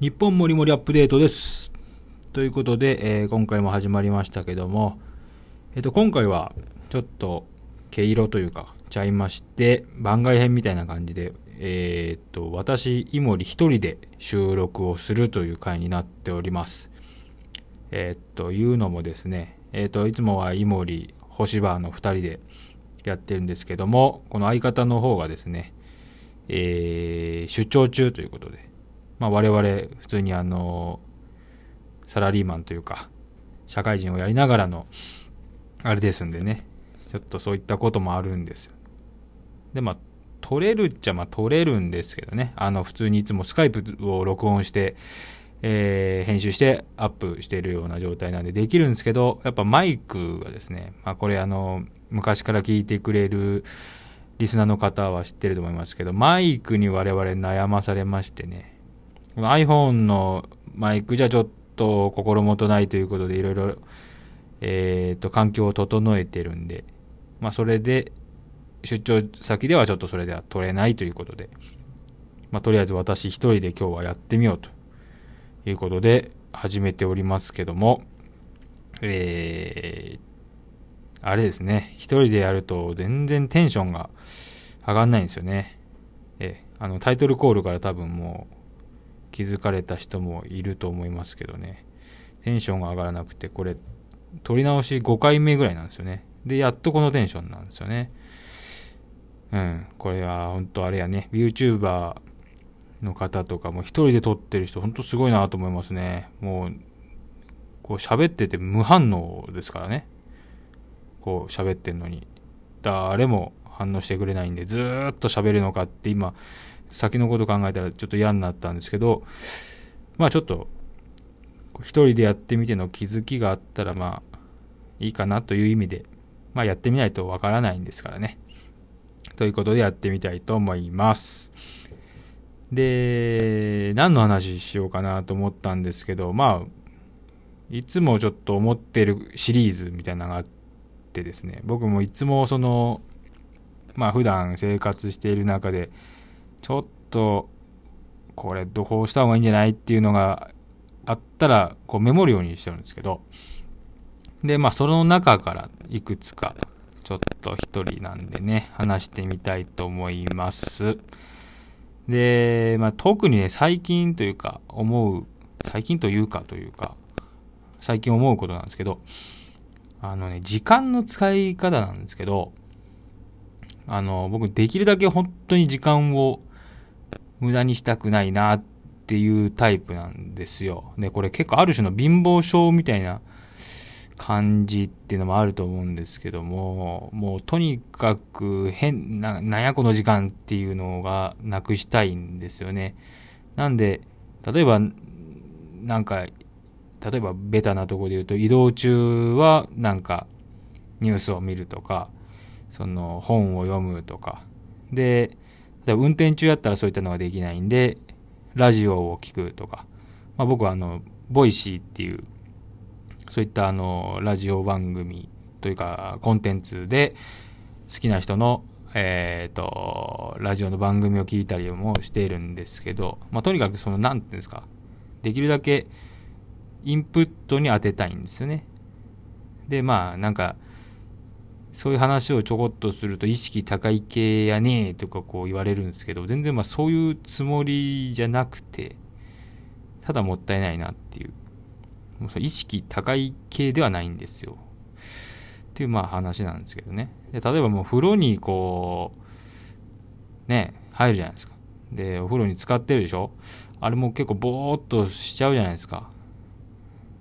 日本もりもりアップデートです。ということで、えー今回も始まりましたけども、えっ、と、今回はちょっと毛色というか、ちゃいまして、番外編みたいな感じで、えっ、と、私、イモリ一人で収録をするという回になっております。えっ、と、いうのもですね、えっ、と、いつもはイモリ、星バーの二人でやってるんですけども、この相方の方がですね、えー出張中ということで、まあ、我々普通にあのサラリーマンというか社会人をやりながらのあれですんでね。ちょっとそういったこともあるんですでまあ撮れるっちゃまあ撮れるんですけどね。あの普通にいつもスカイプを録音して、えー編集してアップしているような状態なんでできるんですけどやっぱマイクがですね、まあ、これあの昔から聞いてくれるリスナーの方は知ってると思いますけどマイクに我々悩まされましてね。この iPhone のマイクじゃちょっと心もとないということでいろいろ、えーと、環境を整えてるんで、まあそれで、出張先ではちょっとそれでは取れないということで、まあとりあえず私一人で今日はやってみようということで始めておりますけども、えー、あれですね、一人でやると全然テンションが上がんないんですよね。えーあのタイトルコールから多分もう気づかれた人もいると思いますけどね。テンションが上がらなくてこれ撮り直し5回目ぐらいなんですよね。でやっとこのテンションなんですよね。うん。これは本当あれやね。YouTuber の方とかも一人で撮ってる人本当すごいなと思いますね。もうこう喋ってて無反応ですからね。こう喋ってんのに。誰も反応してくれないんでずっと喋るのかって今先のこと考えたらちょっと嫌になったんですけどまあちょっと一人でやってみての気づきがあったらまあいいかなという意味でまあやってみないとわからないんですからね。ということでやってみたいと思います。で何の話しようかなと思ったんですけどまあいつもちょっと思ってるシリーズみたいなのがあってですね。僕もいつもそのまあ普段生活している中でちょっとこれどうした方がいいんじゃないっていうのがあったらこうメモるようにしてるんですけど。でまあその中からいくつかちょっと一人なんでね話してみたいと思います。で、まあ、特にね最近というか思う最近というかというか最近思うことなんですけどあのね時間の使い方なんですけどあの僕できるだけ本当に時間を無駄にしたくないなっていうタイプなんですよ。で、これ結構ある種の貧乏症みたいな感じっていうのもあると思うんですけども、もうとにかく変な、なんやこの時間っていうのがなくしたいんですよね。なんで、例えば、なんか、例えばベタなとこで言うと移動中はなんかニュースを見るとか、その本を読むとか、で、運転中やったらそういったのができないんで、ラジオを聞くとか、まあ、僕はあの、 Voicy っていう、そういったあの、ラジオ番組というか、コンテンツで好きな人の、えっ、と、ラジオの番組を聞いたりもしているんですけど、まあ、とにかくその、なんていうんですか、できるだけインプットに当てたいんですよね。で、まあ、なんか、そういう話をちょこっとすると意識高い系やねとかこう言われるんですけど全然まあそういうつもりじゃなくてただもったいないなっていう。もうそ意識高い系ではないんですよ。っていうまあ話なんですけどね。で例えばもう風呂にこうね入るじゃないですか。でお風呂に使ってるでしょ？あれも結構ぼーっとしちゃうじゃないですか。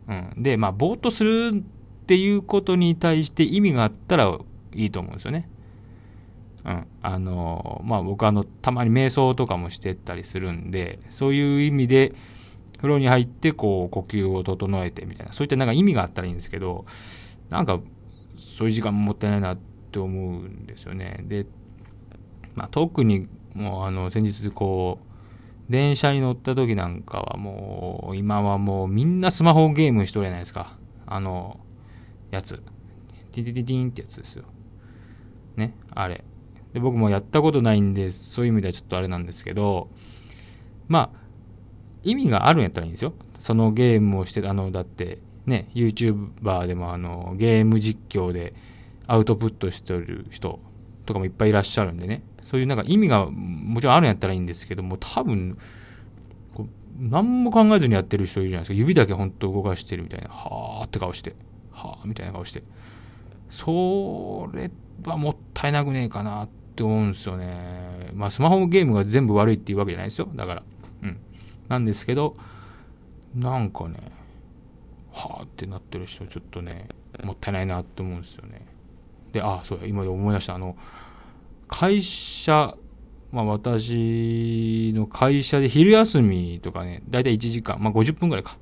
うん。でまあぼーっとするっていうことに対して意味があったらいいと思うんですよね。うん。あの、まあ僕あの、たまに瞑想とかもしてったりするんで、そういう意味で、風呂に入ってこう呼吸を整えてみたいな、そういったなんか意味があったらいいんですけど、なんかそういう時間もったいないなって思うんですよね。で、まあ特にもうあの、先日こう、電車に乗った時なんかはもう、今はもうみんなスマホゲームしとるじゃないですか。あの、やつ。ティティティティンってやつですよ。ね、あれ。で、僕もやったことないんで、そういう意味ではちょっとあれなんですけど、まあ、意味があるんやったらいいんですよ。そのゲームをして、あの、だって、ね、YouTuber でもあの、ゲーム実況でアウトプットしてる人とかもいっぱいいらっしゃるんでね、そういうなんか意味がもちろんあるんやったらいいんですけども、多分、何も考えずにやってる人いるじゃないですか。指だけ本当動かしてるみたいな。はーって顔して。はーみたいな顔して。それはもったいなくねえかなって思うんですよね。まあスマホゲームが全部悪いっていうわけじゃないですよ。だから。うん。なんですけど、なんかね、はーってなってる人ちょっとね、もったいないなって思うんですよね。で、あ、そうや、今で思い出した。あの、会社まあ、私の会社で昼休みとかね、だいたい1時間、まあ、50分ぐらいか、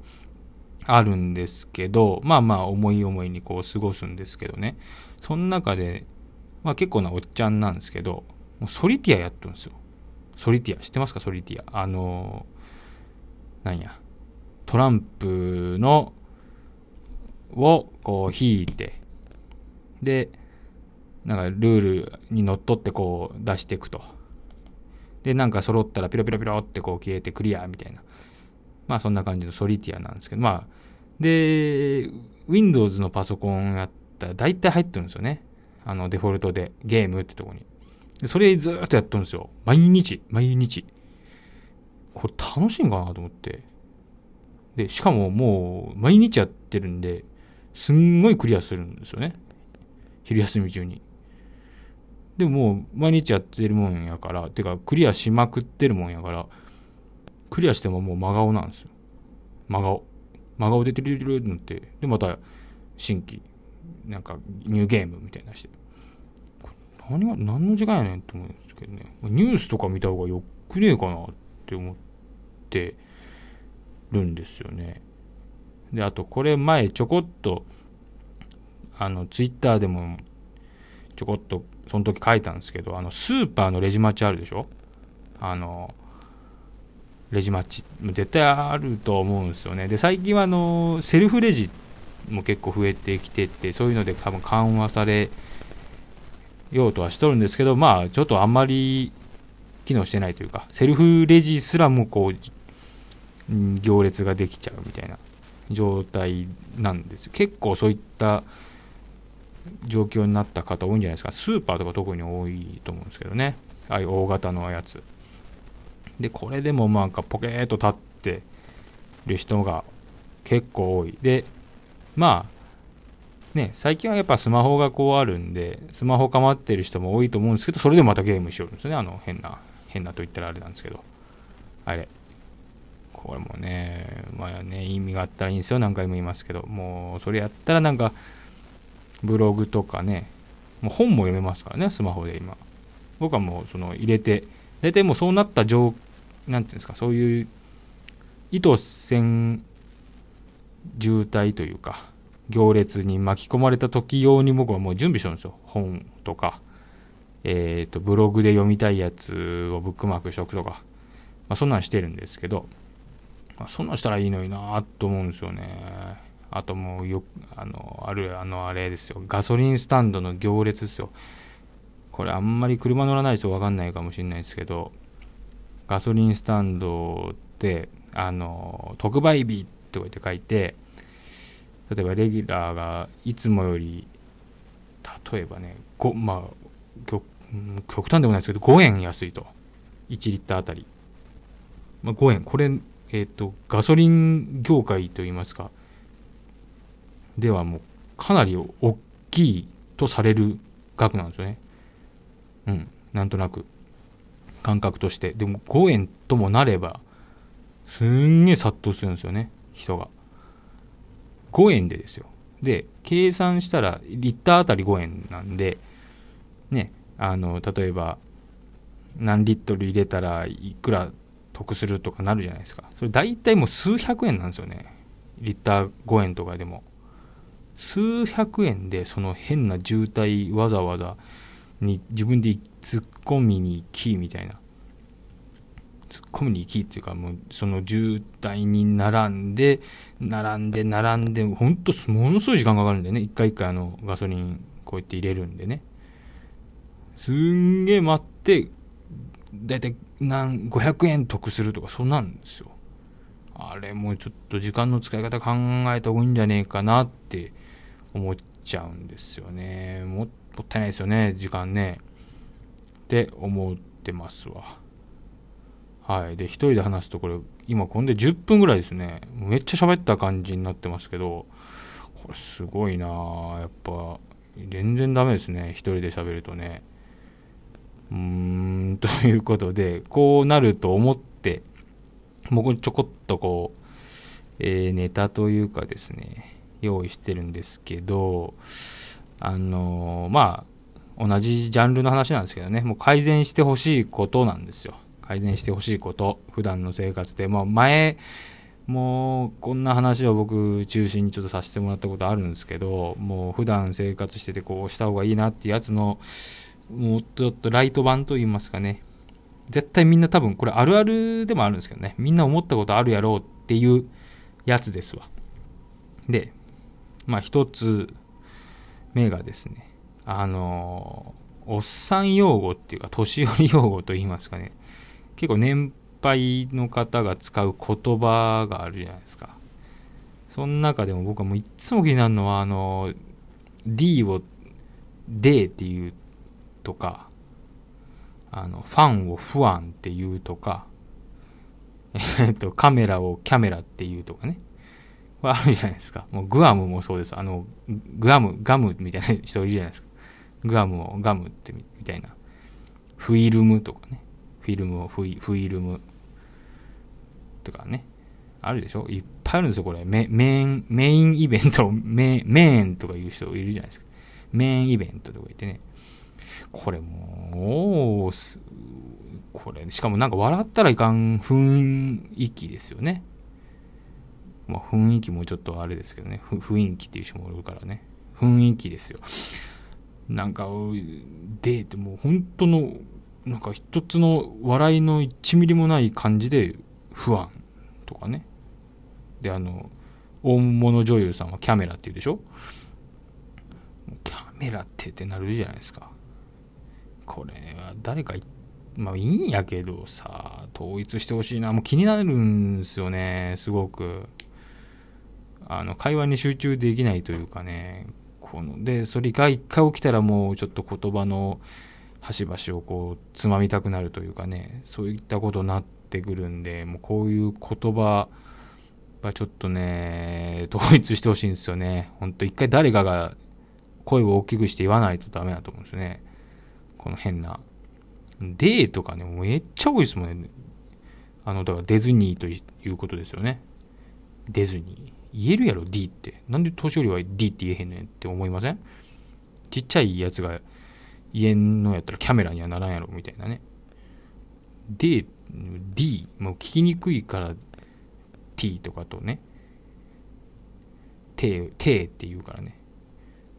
あるんですけど、まあまあ思い思いにこう過ごすんですけどね、その中で、まあ結構なおっちゃんなんですけど、もうソリティアやってるんですよ。ソリティア、知ってますか？ソリティア。あのなんや、トランプの、をこう引いて、で、なんかルールにのっとってこう出していくと。で、なんか揃ったらピロピロピロってこう消えてクリアみたいな。まあそんな感じのソリティアなんですけど、まあ、で、Windows のパソコンやったら大体入ってるんですよね。あのデフォルトでゲームってとこに。それずっとやってるんですよ。毎日、毎日。これ楽しいんかなと思って。で、しかももう毎日やってるんで、すんごいクリアするんですよね。昼休み中に。でももう毎日やってるもんやから、てかクリアしまくってるもんやから、クリアしてももう真顔なんですよ。真顔。真顔でテリリリってなって、で、また新規、なんかニューゲームみたいなして。何が、何の時間やねんって思うんですけどね。ニュースとか見た方がよくねえかなって思ってるんですよね。で、あとこれ前ちょこっと、あの、ツイッターでもちょこっとその時書いたんですけど、あの、スーパーのレジ待ちあるでしょあの、レジ待ち、絶対あると思うんですよね。で、最近はあの、セルフレジも結構増えてきてて、そういうので多分緩和されようとはしとるんですけど、まあ、ちょっとあんまり機能してないというか、セルフレジすらもこう、行列ができちゃうみたいな状態なんですよ。結構そういった状況になった方多いんじゃないですか。スーパーとか特に多いと思うんですけどね。ああいう大型のやつ。で、これでもなんかポケーっと立ってる人が結構多い。で、まあ、ね、最近はやっぱスマホがこうあるんで、スマホ構ってる人も多いと思うんですけど、それでまたゲームしよるんですよね。あの、変な、変なと言ったらあれなんですけど。あれ。これもね、まあね、意味があったらいいんですよ。何回も言いますけど。もう、それやったらなんか、ブログとかね、もう本も読めますからね、スマホで今。僕はもうその入れて、大体もうそうなった状、なんていうんですか、そういう意図せん渋滞というか、行列に巻き込まれた時用に僕はもう準備してるんですよ。本とか、えっ、ー、と、ブログで読みたいやつをブックマークしとくとか、まあ、そんなんしてるんですけど、まあ、そんなんしたらいいのになと思うんですよね。あともうよあのあるあのあれですよガソリンスタンドの行列ですよこれあんまり車乗らない人分かんないかもしれないですけどガソリンスタンドってあの特売日ってこうやって書いて例えばレギュラーがいつもより例えばねまあ極極端でもないですけど5円安いと。1リッターあたり、まあ、5円これえっ、ー、とガソリン業界といいますかではもうかなり大きいとされる額なんですよね。うん、なんとなく。感覚として。でも5円ともなれば、すんげえ殺到するんですよね、人が。5円でですよ。で、計算したらリッターあたり5円なんで、ね、あの、例えば、何リットル入れたらいくら得するとかなるじゃないですか。それ大体もう数百円なんですよね。リッター5円とかでも。数百円でその変な渋滞わざわざに自分で突っ込みに行きみたいな。突っ込みに行きっていうかもうその渋滞に並んで並んで並んでほんとものすごい時間かかるんでね。一回一回あのガソリンこうやって入れるんでね。すんげえ待ってだいたい何500円得するとかそんなんですよ。あれもうちょっと時間の使い方考えた方がいいんじゃねえかなって思っちゃうんですよね。もったいないですよね時間ね。って思ってますわ。はい。で一人で話すとこれ今こんで10分ぐらいですね。めっちゃ喋った感じになってますけどこれすごいなやっぱ全然ダメですね。一人で喋るとね。うーんということでこうなると思って僕ちょこっとこう、えー、ネタというかですね用意してるんですけどあのー、まあ同じジャンルの話なんですけどね。もう改善してほしいことなんですよ。改善してほしいこと。普段の生活で、まあ、前もうこんな話を僕中心にちょっとさせてもらったことあるんですけどもう普段生活しててこうした方がいいなっていうやつのもうちょっとライト版と言いますかね。絶対みんな多分これあるあるでもあるんですけどね。みんな思ったことあるやろうっていうやつですわ。でまあ一つ目がですね。あのおっさん用語っていうか年寄り用語と言いますかね。結構年配の方が使う言葉があるじゃないですか。その中でも僕はもういつも気になるのはあの D を D っていうとかあのファンをファンっていうとかえっとカメラをキャメラっていうとかね。これあるじゃないですか。もうグアムもそうです。あのグアムガムみたいな人いるじゃないですか。グアムをガムってみたいなフィルムとかねフィルムをフィフィルムとかね。あるでしょ？いっぱいあるんですよ、これ。メメイン、メインイベント、メメーンとか言う人いるじゃないですか。メインイベントとか言ってね。これもう、これ、しかもなんか笑ったらいかん雰囲気ですよね。まあ雰囲気もちょっとあれですけどね。雰囲気っていう人もいるからね。雰囲気ですよ。なんか、でってもう本当のなんか一つの笑いの1ミリもない感じで不安とかね。であの大物女優さんはキャメラって言うでしょ？キャメラってってなるじゃないですか。これは誰かまあいいんやけどさ統一してほしいな。もう気になるんですよねすごく。あの会話に集中できないというかね。このでそれが一回起きたらもうちょっと言葉の端々をこうつまみたくなるというかねそういったことになってくるんでもうこういう言葉はちょっとね統一してほしいんですよね。ほんと一回誰かが声を大きくして言わないとダメだと思うんですよね。この変な「デー」とかねめっちゃ多いですもんね。あのだからディズニーということですよね。ディズニー。言えるやろ？D ってなんで年寄りは D って言えへんねんって思いません？ちっちゃいやつが家のやったらキャメラにはならんやろみたいなね。で、D、もう聞きにくいから T とかとね、T、T って言うからね。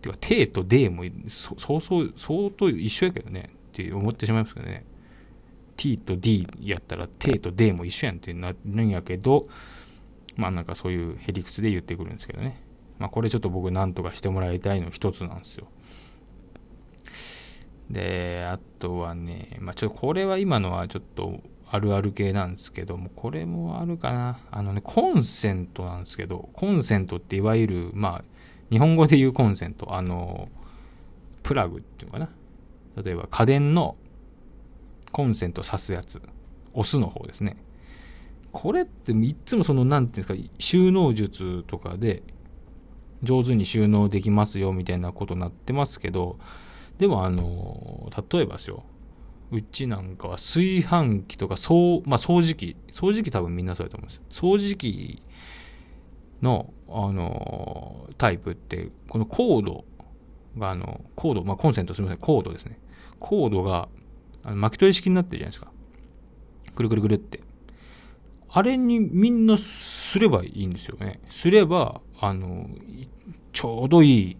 てか、T と D もそうそう、相当一緒やけどねって思ってしまいますけどね。T と D やったら T と D も一緒やんってなるんやけど、まあなんかそういうへりくつで言ってくるんですけどね。まあこれちょっと僕なんとかしてもらいたいの一つなんですよ。で、あとはね、まあ、ちょっとこれは今のはちょっとあるある系なんですけども、これもあるかな。あのね、コンセントなんですけど、コンセントっていわゆる、まあ、日本語で言うコンセント、あの、プラグっていうのかな。例えば家電のコンセント挿すやつ、押すの方ですね。これっていつもその、なんていうんですか、収納術とかで上手に収納できますよみたいなことになってますけど、でもあの例えばですようちなんかは炊飯器とかそう、まあ、掃除機掃除機多分みんなそうやと思うんです掃除機のあのタイプってこのコードがあのコード、まあ、コンセントすみませんコードですね。コードがあの巻き取り式になってるじゃないですか。くるくるくるって。あれにみんなすればいいんですよねすればあのちょうどいい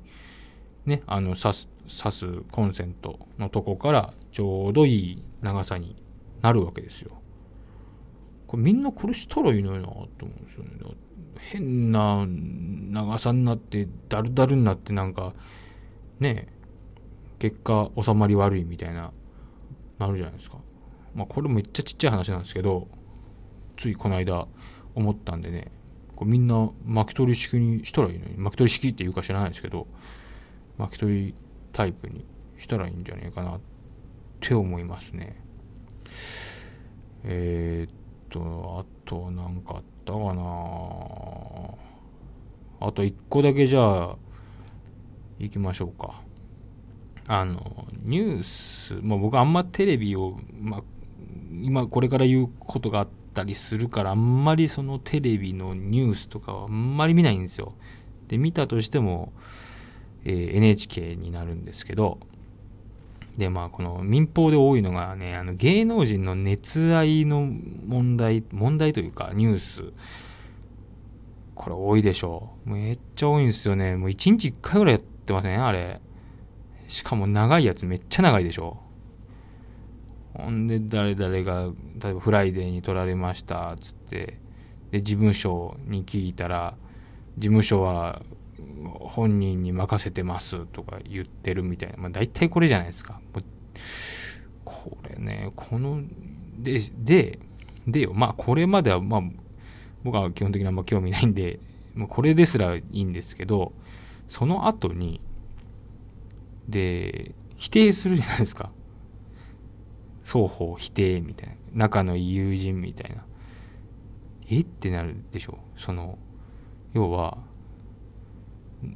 ねあの刺す挿すコンセントのとこからちょうどいい長さになるわけですよ。これみんなこれしたらいいのになと思うんですよね。変な長さになってだるだるになってなんかね結果収まり悪いみたいななるじゃないですか。まあこれめっちゃちっちゃい話なんですけどついこの間思ったんでねこうみんな巻き取り式にしたらいいのに巻き取り式っていうか知らないですけど巻き取りタイプにしたらいいんじゃねえかなって思いますね。えー、っとあと何かあったかな。あと1個だけじゃあ行きましょうか。あのニュース、まあ、僕あんまテレビを、まあ、今これから言うことがあってたりするからあんまりそのテレビのニュースとかはあんまり見ないんですよ。で見たとしても、えー、NHK になるんですけど。でまあこの民放で多いのがねあの芸能人の熱愛の問題問題というかニュース。これ多いでしょう。めっちゃ多いんですよね。もう1日1回ぐらいやってません？あれ。しかも長いやつめっちゃ長いでしょほんで誰々が例えばフライデーに撮られましたっつってで事務所に聞いたら事務所は本人に任せてますとか言ってるみたいな、まあ、大体これじゃないですか。これね、この、で、で、でよ、まあこれまでは、まあ僕は基本的にあんま興味ないんで、もうこれですらいいんですけど、その後に、で、否定するじゃないですか。双方否定みたいな。仲のいい友人みたいな。え？ってなるでしょ？その、要は、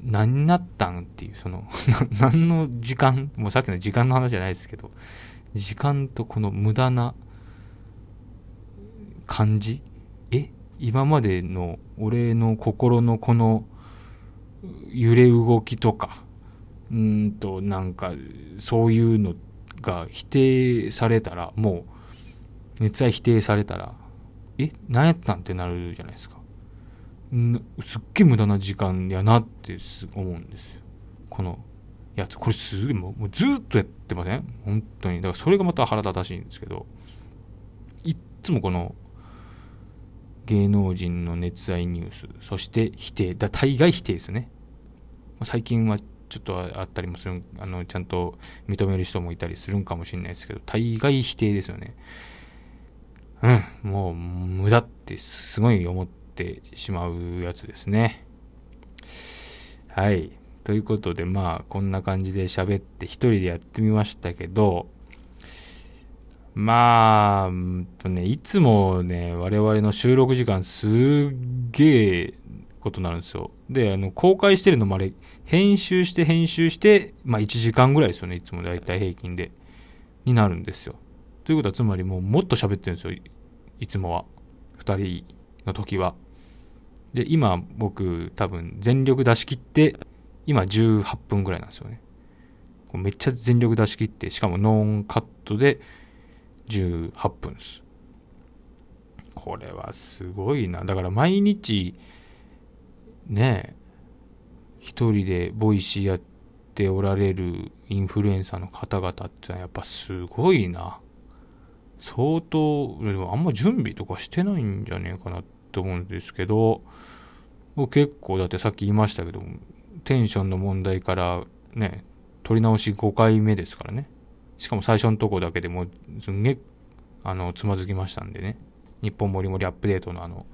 何になったんっていう、その 何の時間、もうさっきの時間の話じゃないですけど、時間とこの無駄な感じ？え？今までの俺の心のこの揺れ動きとか、うんと、なんか、そういうのってが否定されたら、もう、熱愛否定されたら、え何やったんってなるじゃないですか。すっげえ無駄な時間やなって思うんですよ。このやつ。これすげえもうずっとやってません？本当に。だからそれがまた腹立たしいんですけど、いっつもこの芸能人の熱愛ニュース、そして否定、だ大概否定ですね。最近はちょっとあったりもする、あの、ちゃんと認める人もいたりするんかもしれないですけど、大概否定ですよね。うん、もう無駄ってすごい思って、しまうやつですね。はい。ということで、まあ、こんな感じで喋って一人でやってみましたけど、まあ、んとね、いつもね、我々の収録時間すっげえことになるんですよ。で、あの、公開してるのもあれ、編集して編集して、まあ1時間ぐらいですよね、いつもだいたい平均で。になるんですよ。ということは、つまりもうもっと喋ってるんですよ、いつもは。二人の時は。で、今僕多分全力出し切って、今18分ぐらいなんですよね。めっちゃ全力出し切って、しかもノーンカットで18分です。これはすごいな。だから毎日、ね一人で Voicy やっておられるインフルエンサーの方々ってのはやっぱすごいな。相当でも、あんま準備とかしてないんじゃねえかなと思うんですけど、結構だってさっき言いましたけどテンションの問題からね録り直し5回目ですからね。しかも最初のとこだけでもすんげえあのつまずきましたんでね。日本もりもりアップデートのあの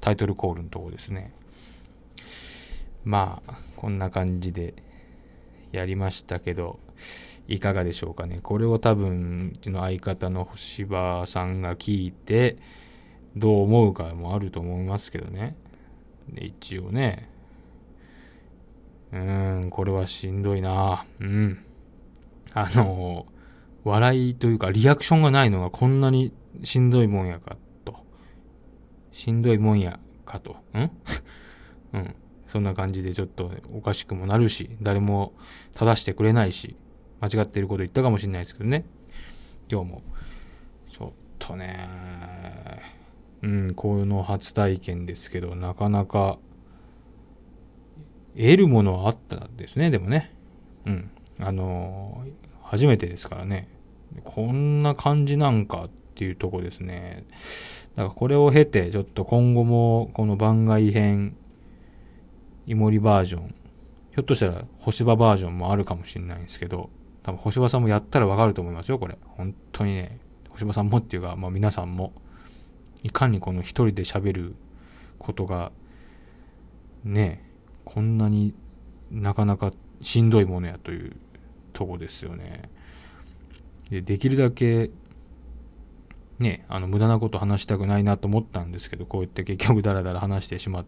タイトルコールのとこですね。まあこんな感じでやりましたけどいかがでしょうかねこれを多分うちの相方の星葉さんが聞いてどう思うかもあると思いますけどねで、一応ね、うーん、これはしんどいなうん。あの、笑いというかリアクションがないのがこんなにしんどいもんやかと。しんどいもんやかと。ん？うん。そんな感じでちょっとおかしくもなるし、誰も正してくれないし、間違ってること言ったかもしれないですけどね。今日も、ちょっとね、うん、この初体験ですけど、なかなか、得るものはあったんですね、でもね。うん。あの初めてですからね。こんな感じなんかっていうとこですね。だからこれを経て、ちょっと今後もこの番外編、イモリバージョン、ひょっとしたら星葉バージョンもあるかもしれないんですけど、多分星葉さんもやったらわかると思いますよ、これ。本当にね。星葉さんもっていうか、まあ皆さんも。いかにこの一人で喋ることがねこんなになかなかしんどいものやというとこですよね。でできるだけね、あの無駄なこと話したくないなと思ったんですけど、こうやって結局ダラダラ話してしまっ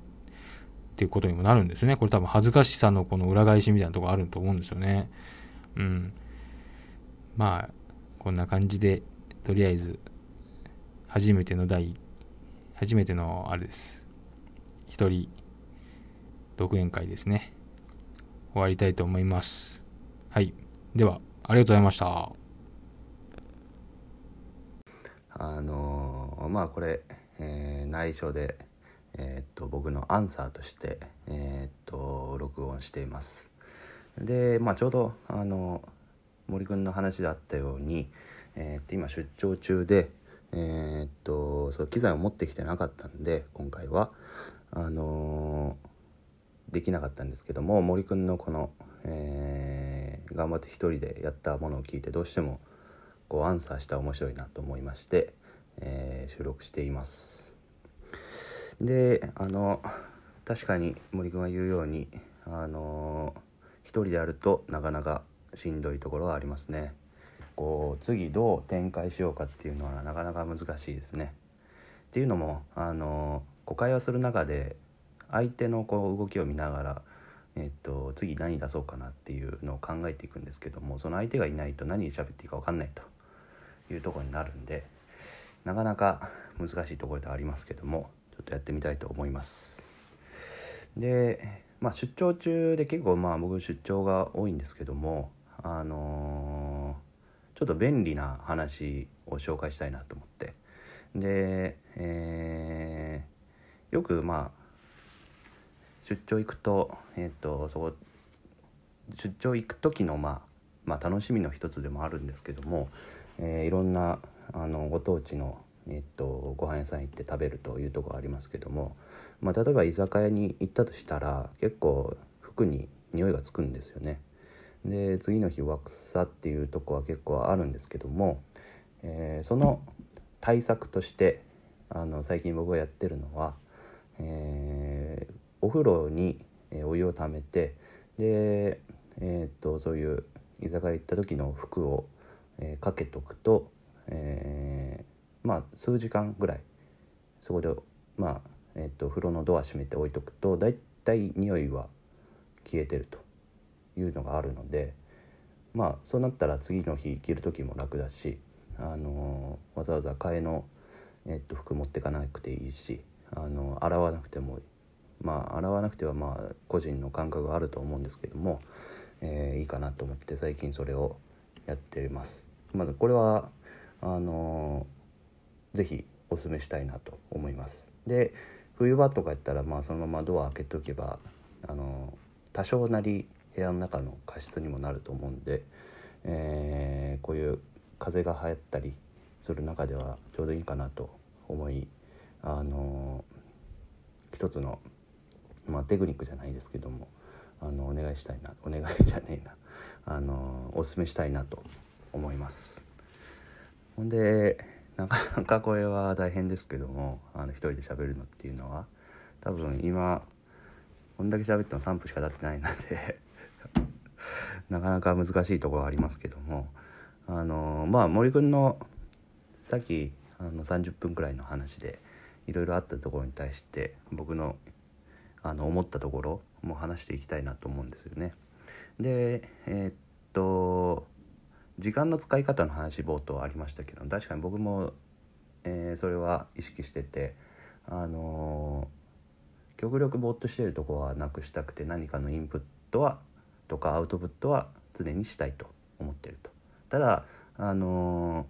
ていうことにもなるんですね。これ多分恥ずかしさのこの裏返しみたいなとこあると思うんですよね。うん。まあ、こんな感じで、とりあえず、初めての第、初めてのあれです。一人、独演会ですね。終わりたいと思います。はい。では、ありがとうございました。あのー、まあこれ、えー、内緒で、えー、っと僕のアンサーとして、えー、っと録音しています。で、まあ、ちょうどあの森君の話であったように、えー、っと今出張中で、え、っとそう機材を持ってきてなかったんで今回はあのできなかったんですけども森君のこの、え頑張って一人でやったものを聞いてどうしてもこうアンサーした面白いなと思いまして、え、収録しています。であの確かに森君が言うようにあの一人でやるとなかなかしんどいところはありますね。こう次どう展開しようかっていうのはなかなか難しいですね。っていうのもあのこう会話する中で相手のこう動きを見ながらえっと、次何出そうかなっていうのを考えていくんですけどもその相手がいないと何喋っていいか分かんないというとこになるんでなかなか難しいところではありますけどもちょっとやってみたいと思います。で、まあ、出張中で結構まあ僕出張が多いんですけどもあのー、ちょっと便利な話を紹介したいなと思って。で、えー、よくまあ出張行くとえっ、ー、とそこ出張行く時のまあまあ楽しみの一つでもあるんですけどもえー、いろんなあのご当地の、えっと、ご飯屋さん行って食べるというとこありますけども、まあ、例えば居酒屋に行ったとしたら結構服に匂いがつくんですよね。で次の日ワクサっていうとこは結構あるんですけども、えー、その対策としてあの最近僕がやってるのは、えー、お風呂にお湯をためてで、えー、っとそういう居酒屋行った時の服をえ、かけとくと、えー、まあ数時間ぐらいそこでまあ、えーと、風呂のドア閉めて置いとくとだいたい匂いは消えてるというのがあるのでまあそうなったら次の日着る時も楽だし、あのー、わざわざ替えの、えーと、服持ってかなくていいし、あのー、洗わなくてもまあ洗わなくてはまあ個人の感覚があると思うんですけども、えー、いいかなと思って最近それをやってます。まあ、これはあのー、ぜひおすすめしたいなと思います。で冬場とかやったらまあそのままドア開けておけばあの、多少なり部屋の中の加湿にもなると思うんで、えー、こういう風が流行ったりする中ではちょうどいいかなと思いあの、一つの、まあ、テクニックじゃないですけどもあのお願いしたいなお願いじゃねえなあのおすすめしたいなと思いますほんでなか なかこれは大変ですけどもあの一人で喋るのっていうのは多分今こんだけ喋っても3分しか経ってないので なかなか難しいところはありますけどもあのまあ森君のさっきあの30分くらいの話でいろいろあったところに対して僕のあの思ったところも話していきたいなと思うんですよね。でえー、っ時間の使い方の話冒頭ありましたけど確かに僕も、えー、それは意識しててあのー、極力ぼーっとしてるとこはなくしたくて何かのインプットはとかアウトプットは常にしたいと思ってると。ただあの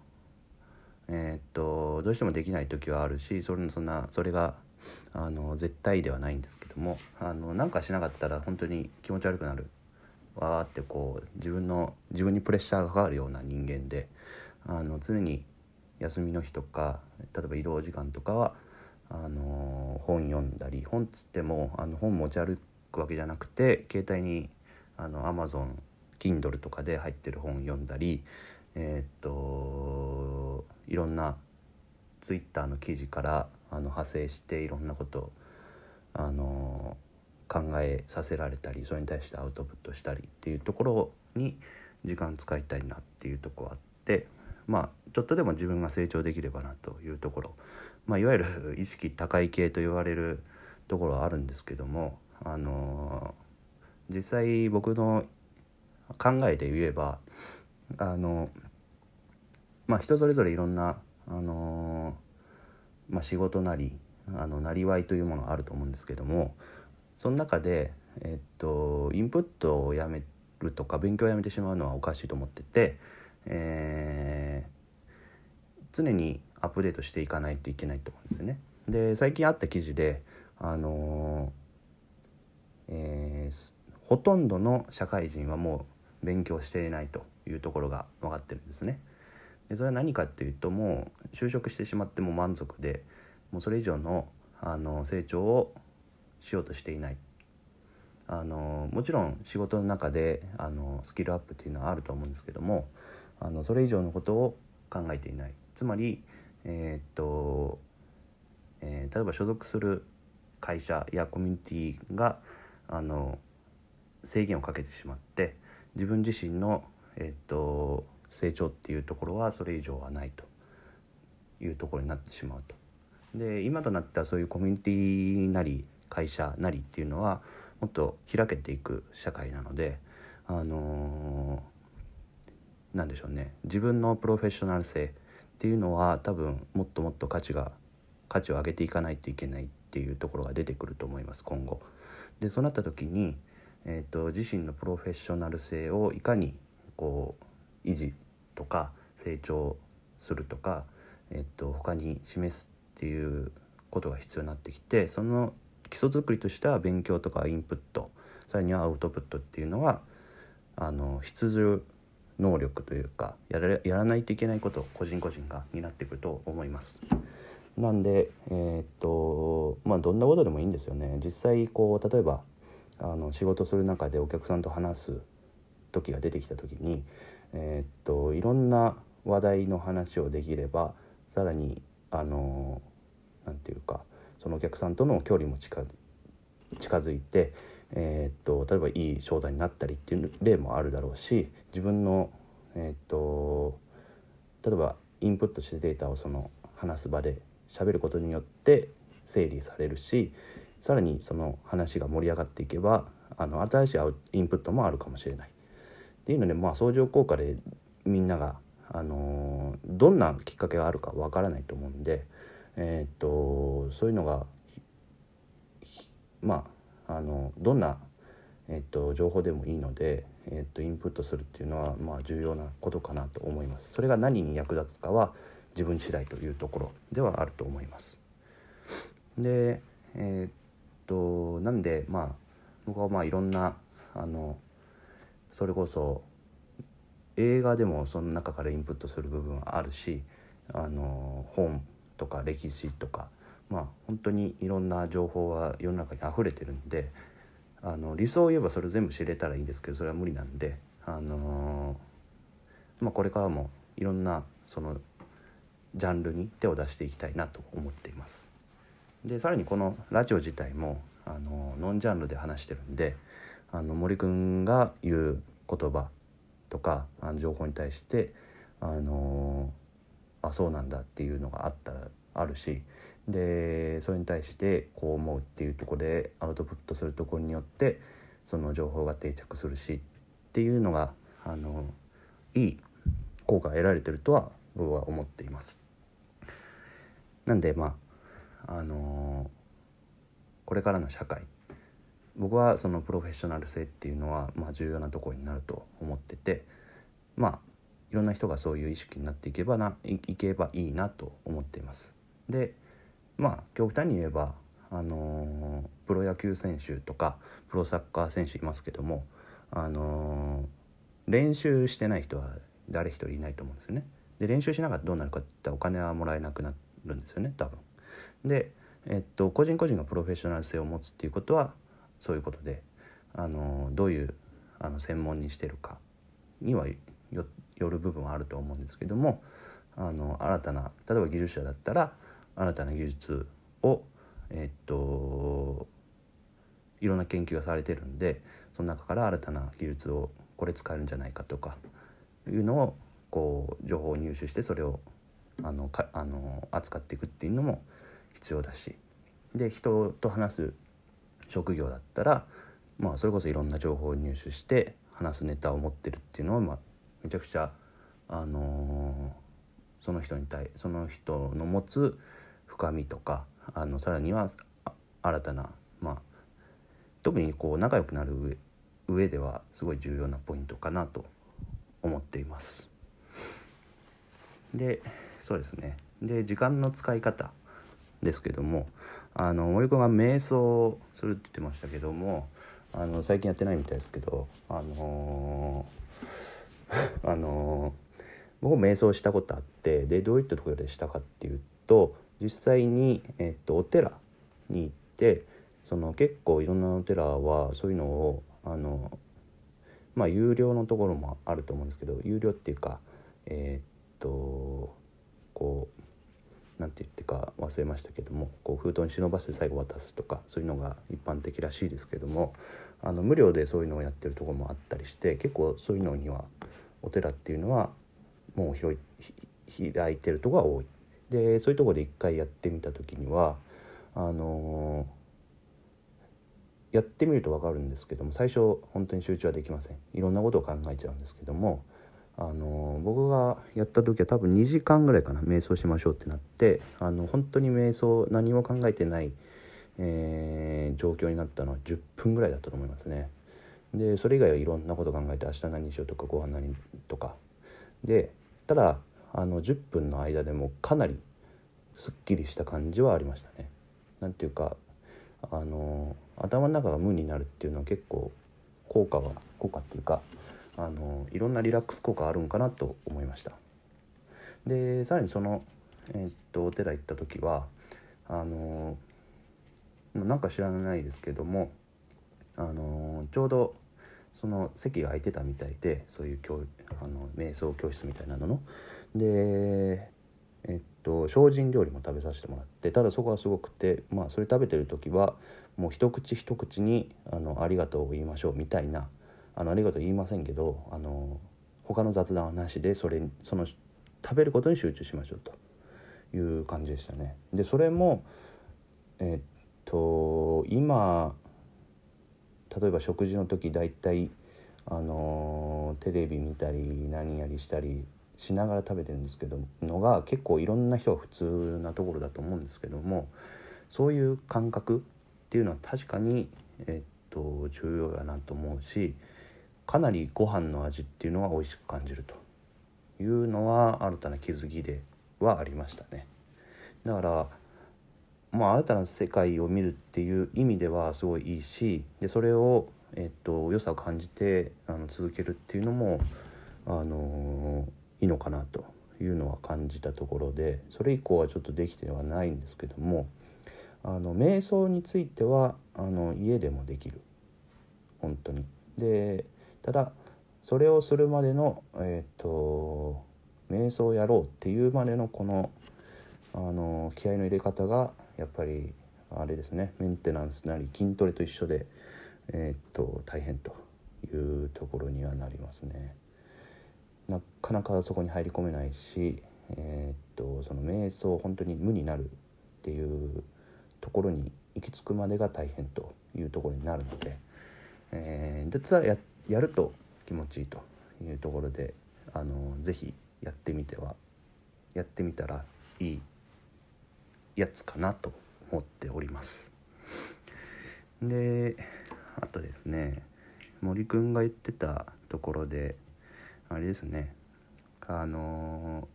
ー、えっとどうしてもできない時はあるしそれそんなそれがあの絶対ではないんですけどもあのなんかしなかったら本当に気持ち悪くなるわーってこう自分の自分にプレッシャーがかかるような人間であの常に休みの日とか例えば移動時間とかはあの本読んだり本つってもあの本持ち歩くわけじゃなくて携帯にあの Amazon Kindle とかで入ってる本読んだりえー、っといろんな Twitter の記事からあの派生していろんなことあの考えさせられたりそれに対してアウトプットしたりっていうところに時間使いたいなっていうところあってまあちょっとでも自分が成長できればなというところ、まあ、いわゆる 意識高い系と言われるところはあるんですけどもあの実際僕の考えで言えばあのまあ人それぞれいろんなあの、まあ、仕事なりあのなりわいというものがあると思うんですけどもその中で、えっと、インプットをやめるとか勉強をやめてしまうのはおかしいと思ってて、えー、常にアップデートしていかないといけないと思うんですよね。で最近あった記事であのえー、ほとんどの社会人はもう勉強していないというところが分かってるんですね。でそれは何かっていうともう就職してしまっても満足でもうそれ以上のあの成長をしようとしていない。あのもちろん仕事の中であのスキルアップっていうのはあると思うんですけどもあのそれ以上のことを考えていない。つまり、えー、っとえー、例えば所属する会社やコミュニティがあの制限をかけてしまって自分自身の、えっと、成長っていうところはそれ以上はないと。いうところになってしまうと。で今となってはそういうコミュニティなり会社なりっていうのはもっと開けていく社会なのであのー、なんでしょうね自分のプロフェッショナル性っていうのは多分もっともっと価値が価値を上げていかないといけないっていうところが出てくると思います今後。でそうなった時に、えーと、自身のプロフェッショナル性をいかにこう維持とか成長するとか、えーと、他に示すっていうことが必要になってきてその基礎作りとしては勉強とかインプットさらにはアウトプットっていうのはあの必需能力というかやらやらないといけないことを個人個人が担っていくと思います。なんで、えー、っとまあどんなことでもいいんですよね実際こう例えばあの仕事する中でお客さんと話す時が出てきた時に、えー、っといろんな話題の話をできればさらにあのなんていうかそのお客さんとの距離も近づいて、えー、っと例えばいい商談になったりっていう例もあるだろうし自分の、えー、っと例えばインプットしてデータをその話す場で喋ることによって整理されるしさらにその話が盛り上がっていけばあの新しいインプットもあるかもしれない。っていうのでまあ相乗効果でみんなが、あのー、どんなきっかけがあるかわからないと思うんで、えー、っとそういうのがまああのどんな、えー、っと情報でもいいので、えっとインプットするっていうのはまあ重要なことかなと思います。それが何に役立つかは自分次第というところではあると思います。でえー、っとなんでまあ僕はまあいろんなあのそれこそ映画でもその中からインプットする部分はあるしあの本とか歴史とかまあ本当にいろんな情報は世の中に溢れてるんであの理想を言えばそれ全部知れたらいいんですけどそれは無理なんであのまあこれからもいろんなそのジャンルに手を出していきたいなと思っています。でさらにこのラジオ自体もあのノンジャンルで話してるんであの森くんが言う言葉とかあの情報に対してあのあそうなんだっていうのがあったあるしでそれに対してこう思うっていうとこでアウトプットするところによってその情報が定着するしっていうのがあのいい効果が得られてるとは僕は思っています。なんでまああの、これからの社会僕はそのプロフェッショナル性っていうのは、まあ、重要なところになると思っててまあいろんな人がそういう意識になっていけばないいけばいいなと思っています。でまあ極端に言えばあのー、プロ野球選手とかプロサッカー選手いますけども、あのー、練習してない人は誰一人いないと思うんですよね。で練習しなかったらどうなるかって言ったらお金はもらえなくなるんですよね多分。で、えっと、個人個人がプロフェッショナル性を持つっていうことはそういうことであのどういうあの専門にしてるかにはよよる部分はあると思うんですけどもあの新たな例えば技術者だったら新たな技術を、えっと、いろんな研究がされてるんでその中から新たな技術をこれ使えるんじゃないかとかいうのをこう情報を入手してそれをあのかあの扱っていくっていうのも必要だしで人と話す職業だったら、まあ、それこそいろんな情報を入手して話すネタを持ってるっていうのは、まあ、めちゃくちゃ、あのー、その人に対その人の持つ深みとかあのさらには新たな、まあ、特にこう仲良くなる上ではすごい重要なポイントかなと思っています。でそうですねで時間の使い方ですけどもあの森君が瞑想するって言ってましたけどもあの最近やってないみたいですけどあのー、あのー、僕も瞑想したことあってでどういったところでしたかっていうと実際に、えっと、お寺に行ってその結構いろんなお寺はそういうのをあのまあ有料のところもあると思うんですけど有料っていうかえー、っとこうなんて言ってか忘れましたけどもこう封筒に忍ばせて最後渡すとかそういうのが一般的らしいですけどもあの無料でそういうのをやってるところもあったりして結構そういうのにはお寺っていうのはもう広い開いてるとこが多い。でそういうところで一回やってみた時にはあのー、やってみると分かるんですけども最初本当に集中はできませんいろんなことを考えちゃうんですけどもあの僕がやった時は多分2時間ぐらいかな瞑想しましょうってなってあの本当に瞑想何も考えてない、えー、状況になったのは10分ぐらいだったと思いますね。でそれ以外はいろんなこと考えて明日何にしようとかご飯何とかでただあの10分の間でもかなりすっきりした感じはありましたね。なんていうかあの頭の中が無になるっていうのは結構効果は効果っていうかあのいろんなリラックス効果あるんかなと思いましたでさらにその、えー、っとお寺行った時はあのなんか知らないですけどもあのちょうどその席が空いてたみたいでそういう教あの瞑想教室みたいなののでえっと精進料理も食べさせてもらってただそこはすごくてまあそれ食べてる時はもう一口一口にあの「ありがとう」を言いましょうみたいなあのありがとう言いませんけどあの他の雑談はなしでそれその食べることに集中しましょうという感じでしたね。でそれもえっと今例えば食事の時大体あのテレビ見たり何やりしたりしながら食べてるんですけどのが結構いろんな人は普通なところだと思うんですけどもそういう感覚っていうのは確かに、えっと、重要やなと思うしかなりご飯の味っていうのは美味しく感じるというのは新たな気づきではありましたね。だからまあ新たな世界を見るっていう意味ではすごいいいしでそれを、えっと、良さを感じてあの続けるっていうのも、あのいいのかなというのは感じたところでそれ以降はちょっとできてはないんですけどもあの瞑想についてはあの家でもできる本当に。でただそれをするまでのえっ、と瞑想をやろうっていうまでのこのあの気合の入れ方がやっぱりあれですねメンテナンスなり筋トレと一緒で、えっ、と大変というところにはなりますね。なかなかそこに入り込めないし、えっ、とその瞑想本当に無になるっていうところに行き着くまでが大変というところになるので、えー、実はややると気持ちいいというところであのぜひやってみてはやってみたらいいやつかなと思っております。であとですね森くんが言ってたところであれですねあの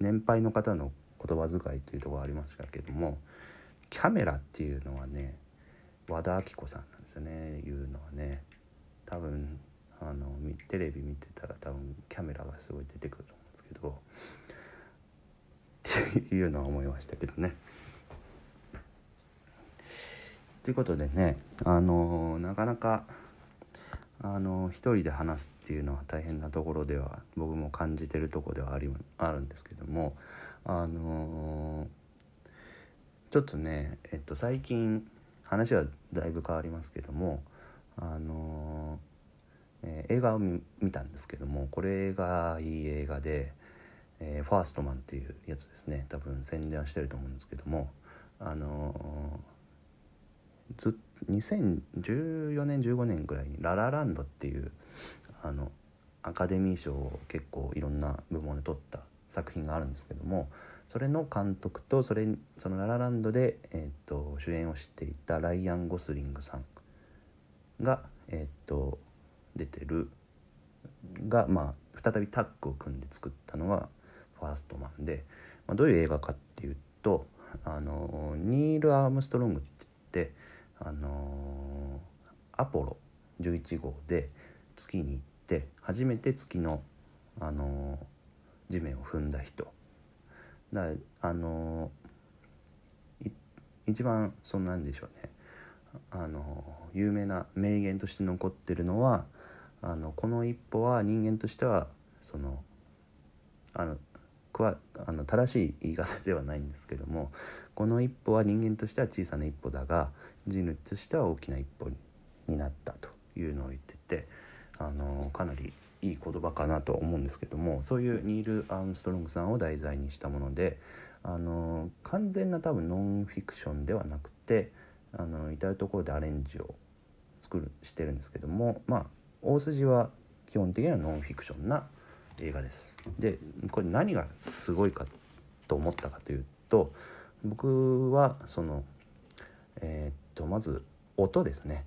年配の方の言葉遣いというところありましたけどもキャメラっていうのはね和田アキ子さんなんですよね言うのはね。多分あのテレビ見てたら多分キャメラがすごい出てくると思うんですけど いうのは思いましたけどね。ということでねあのなかなかあの一人で話すっていうのは大変なところでは僕も感じてるとこではありあるんですけどもあのちょっとね、えっと、最近話はだいぶ変わりますけどもあの、えー映画を見見たんですけどもこれがいい映画で「えーファーストマン」っていうやつですね。多分宣伝してると思うんですけども。あのず2014年15年ぐらいに「ララランド」っていうあのアカデミー賞を結構いろんな部門で取った作品があるんですけどもそれの監督とそれその「ララランドで」えー、と主演をしていたライアン・ゴスリングさんが、えー、と出てるが、まあ、再びタッグを組んで作ったのが「ファーストマンで」まあ、どういう映画かっていうとあのニール・アームストロングって言ってあのアポロ11号で月に行って初めて月のあの地面を踏んだ人。だあの一番そんなんでしょうね。あの有名な名言として残ってるのはあのこの一歩は人間としてはそのあのくわあの正しい言い方ではないんですけどもこの一歩は人間としては小さな一歩だが人類としては大きな一歩にになったというのを言っててあのかなりいい言葉かなと思うんですけどもそういうニール・アームストロングさんを題材にしたものであの完全な多分ノンフィクションではなくてあの至る所でアレンジを作るしてるんですけどもまあ大筋は基本的にはノンフィクションな映画です。でこれ何がすごいかと思ったかというと僕はそのえーっとまず音ですね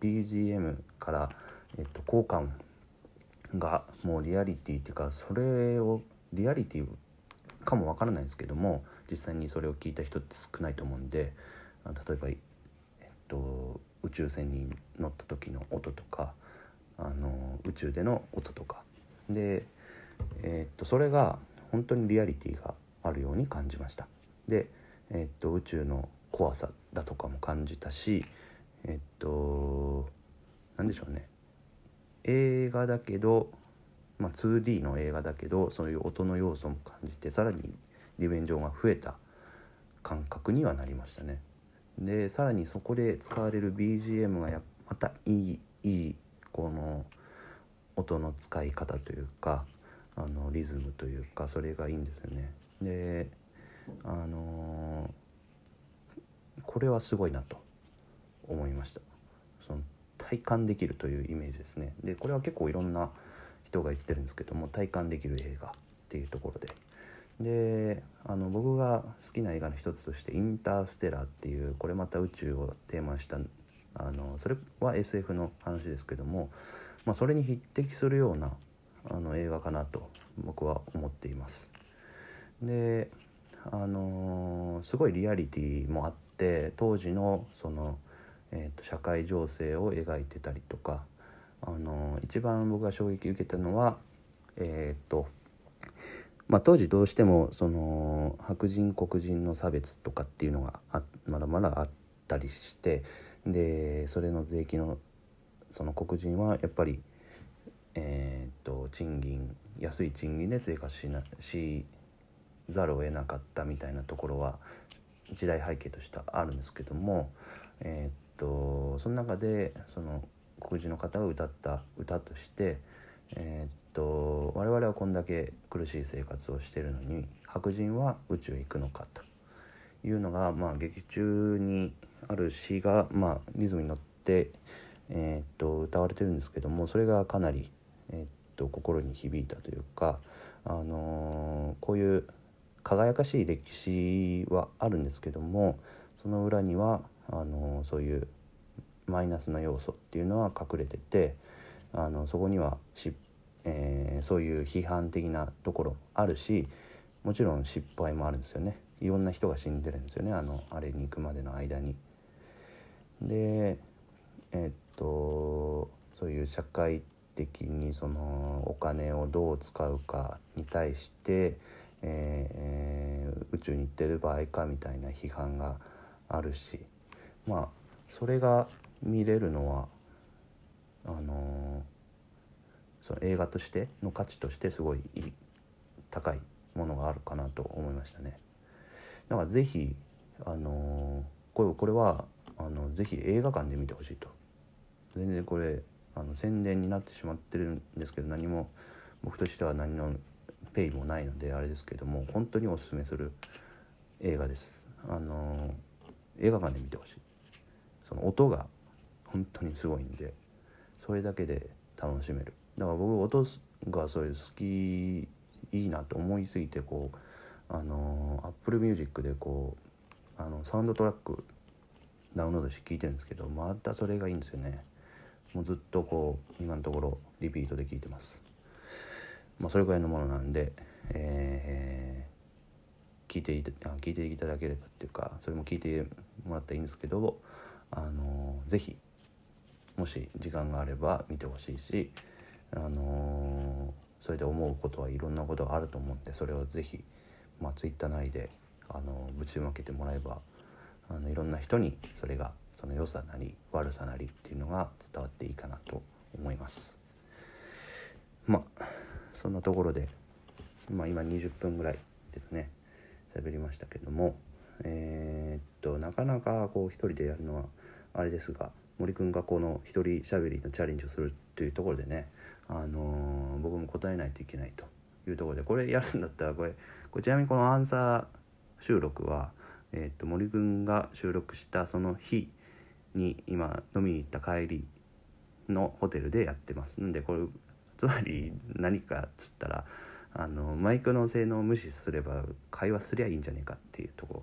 BGM から、えっと、効果音がもうリアリティっていうかそれをリアリティかもわからないですけども実際にそれを聞いた人って少ないと思うんで例えば、えっと、宇宙船に乗った時の音とかあの宇宙での音とかで、えっとそれが本当にリアリティがあるように感じました。で、えっと宇宙の怖さだとかも感じたしえっと何でしょうね映画だけど、まあ、2D の映画だけどそういう音の要素も感じてさらにディメンジョンが増えた感覚にはなりましたね。でさらにそこで使われる BGM がまたいいいいこの音の使い方というかあのリズムというかそれがいいんですよね。であのこれはすごいなと思いました。その体感できるというイメージですね。でこれは結構いろんな人が言ってるんですけども体感できる映画っていうところで。であの僕が好きな映画の一つとして「インターステラー」っていうこれまた宇宙をテーマにしたあのそれは SF の話ですけども、まあ、それに匹敵するようなあの映画かなと僕は思っています。であのすごいリアリティもあって当時のその、えーと社会情勢を描いてたりとか、あの一番僕が衝撃受けたのはえっ、とまあ、当時どうしてもその白人黒人の差別とかっていうのがあまだまだあったりしてでそれの税金のその黒人はやっぱり、えー、と賃金安い賃金で生活しなしざるを得なかったみたいなところは時代背景としてあるんですけども、えー、とその中でその黒人の方が歌った歌として、えー、と我々はこんだけ苦しい生活をしてるのに白人は宇宙へ行くのかというのが、まあ、劇中にある詩が、まあ、リズムに乗って、えー、と歌われてるんですけどもそれがかなり、えー、と心に響いたというか、あのーこういう輝かしい歴史はあるんですけどもその裏にはあのそういうマイナスな要素っていうのは隠れててあのそこにはし、えーそういう批判的なところあるしもちろん失敗もあるんですよねいろんな人が死んでるんですよねあのあれに行くまでの間に。でえっとそういう社会的にそのお金をどう使うかに対して、えー宇宙に行ってる場合かみたいな批判があるしまあそれが見れるのはあのその映画としての価値としてすごい高いものがあるかなと思いましたね。だからぜひあのこれこれはあのぜひ映画館で見てほしいと全然これあの宣伝になってしまってるんですけど何も僕としては何のペイもないのであれですけども本当におすすめする映画です。あの映画館で見てほしい。その音が本当にすごいんでそれだけで楽しめる。だから僕音がそういう好きいいなと思いすぎてこうあの Apple Music でこうあのサウンドトラックダウンロードして聴いてるんですけどまたそれがいいんですよね。もうずっとこう今のところリピートで聴いてます。まあそれぐらいのものなんでえー、聞いていた聞いていただければっていうかそれも聞いてもらったらいいんですけどあの是非もし時間があれば見てほしいしあのそれで思うことはいろんなことがあると思うんでそれを是非まあ、Twitter なりであのぶちまけてもらえばあのいろんな人にそれがその良さなり悪さなりっていうのが伝わっていいかなと思います。まあそんなところで、まあ、今20分ぐらいですね。喋りましたけどもえー、っとなかなかこう一人でやるのはあれですが森くんがこの一人しゃべりのチャレンジをするというところでね、あのー、僕も答えないといけないというところでこれやるんだったらこれこれちなみにこのアンサー収録は、えー、と森君が収録したその日に今飲みに行った帰りのホテルでやってます。んでこれつまり何かっつったらあのマイクの性能を無視すれば会話すりゃいいんじゃねえかっていうところ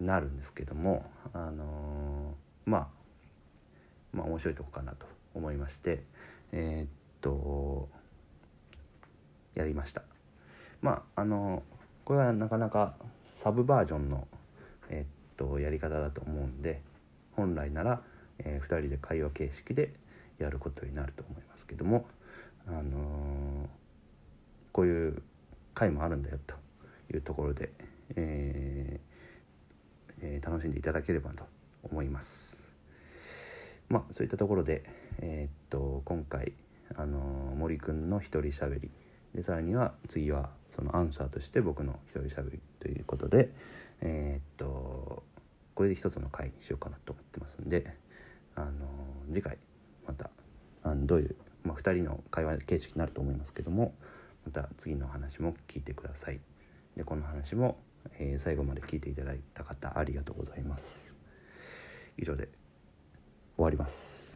になるんですけどもあのまあまあ面白いとこかなと思いましてえー、っとやりました。まああのこれはなかなかサブバージョンの、えっとやり方だと思うんで本来なら、えー、2人で会話形式でやることになると思いますけども、あのー、こういう回もあるんだよというところで、えーえー、楽しんでいただければと思います。まあそういったところで、えー、っと今回、あの森くんの一人しゃべりでさらには次はそのアンサーとして僕の一人しゃべりということでえー、っとこれで一つの回にしようかなと思ってますんであの次回またあのどういう、まあ、2人の会話形式になると思いますけどもまた次の話も聞いてください。でこの話も、えー、最後まで聞いていただいた方ありがとうございます。以上で終わります。